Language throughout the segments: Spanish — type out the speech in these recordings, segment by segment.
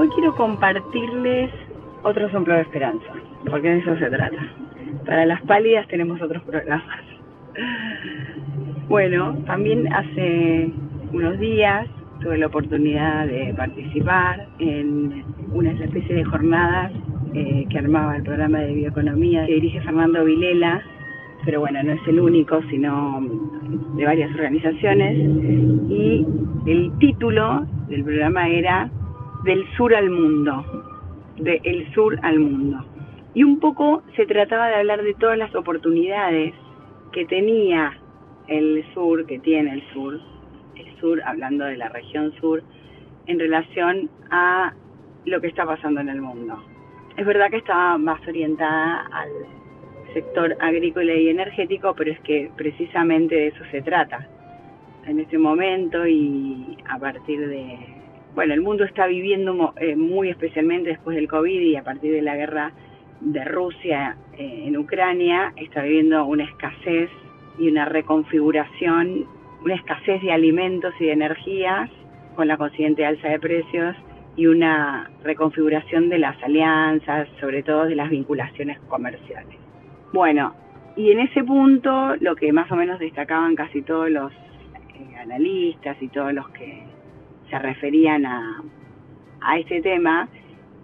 Hoy quiero compartirles otro ejemplo de esperanza, porque de eso se trata. Para las pálidas tenemos otros programas. Bueno, también hace unos días tuve la oportunidad de participar en una especie de jornadas eh, que armaba el programa de bioeconomía que dirige Fernando Vilela, pero bueno, no es el único, sino de varias organizaciones. Y el título del programa era Del sur al mundo, de sur al mundo. Y un poco se trataba de hablar de todas las oportunidades que tenía el sur, que tiene el sur, el sur, hablando de la región sur, en relación a lo que está pasando en el mundo. Es verdad que estaba más orientada al sector agrícola y energético, pero es que precisamente de eso se trata en este momento y a partir de, bueno, el mundo está viviendo eh, muy especialmente después del COVID y a partir de la guerra de Rusia eh, en Ucrania, está viviendo una escasez y una reconfiguración, una escasez de alimentos y de energías con la consiguiente alza de precios y una reconfiguración de las alianzas, sobre todo de las vinculaciones comerciales. Bueno, y en ese punto lo que más o menos destacaban casi todos los eh, analistas y todos los que se referían a, a este tema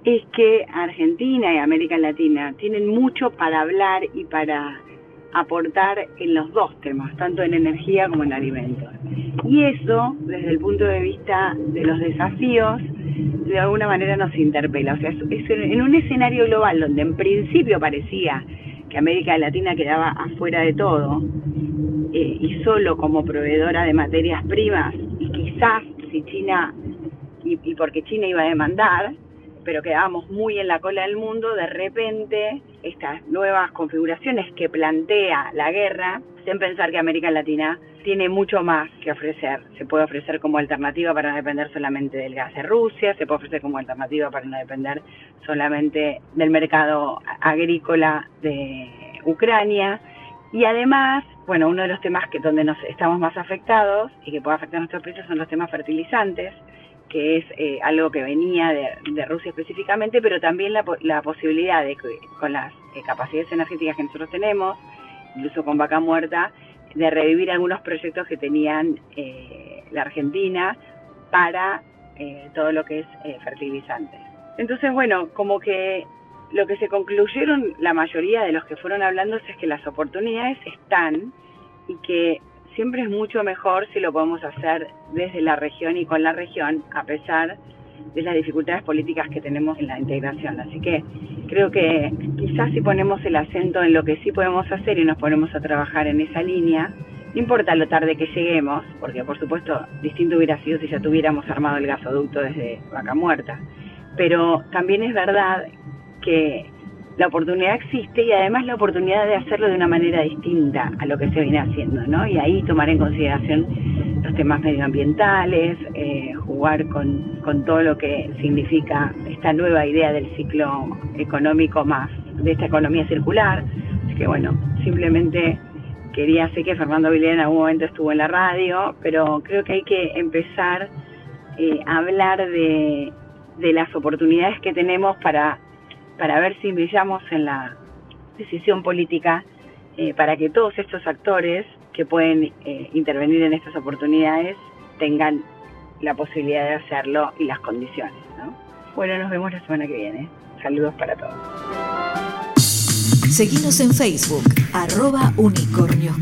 es que Argentina y América Latina tienen mucho para hablar y para aportar en los dos temas, tanto en energía como en alimentos. Y eso, desde el punto de vista de los desafíos, de alguna manera nos interpela. O sea, es en un escenario global donde en principio parecía que América Latina quedaba afuera de todo eh, y solo como proveedora de materias primas quizás si China, y, y porque China iba a demandar, pero quedábamos muy en la cola del mundo, de repente estas nuevas configuraciones que plantea la guerra, sin pensar que América Latina tiene mucho más que ofrecer. Se puede ofrecer como alternativa para no depender solamente del gas de Rusia, se puede ofrecer como alternativa para no depender solamente del mercado agrícola de Ucrania. Y además, bueno, uno de los temas que donde nos estamos más afectados y que puede afectar a nuestros precios son los temas fertilizantes, que es eh, algo que venía de, Rusia específicamente, pero también la, la posibilidad de que con las eh, capacidades energéticas que nosotros tenemos, incluso con vaca muerta, de revivir algunos proyectos que tenían eh, la Argentina para eh, todo lo que es eh, fertilizantes. Entonces, bueno, como que lo que se concluyeron la mayoría de los que fueron hablando es que las oportunidades están y que siempre es mucho mejor si lo podemos hacer desde la región y con la región, a pesar de las dificultades políticas que tenemos en la integración. Así que creo que quizás si ponemos el acento en lo que sí podemos hacer y nos ponemos a trabajar en esa línea, no importa lo tarde que lleguemos, porque por supuesto distinto hubiera sido si ya tuviéramos armado el gasoducto desde Vaca Muerta, pero también es verdad que la oportunidad existe y además la oportunidad de hacerlo de una manera distinta a lo que se viene haciendo, ¿no? Y ahí tomar en consideración los temas medioambientales, eh, jugar con, con todo lo que significa esta nueva idea del ciclo económico más, de esta economía circular. Así que bueno, simplemente quería, sé que Fernando Vilén en algún momento estuvo en la radio, pero creo que hay que empezar eh, a hablar de, de las oportunidades que tenemos para para ver si brillamos en la decisión política eh, para que todos estos actores que pueden eh, intervenir en estas oportunidades tengan la posibilidad de hacerlo y las condiciones. ¿no? Bueno, nos vemos la semana que viene. Saludos para todos. Seguimos en Facebook, arroba unicornios.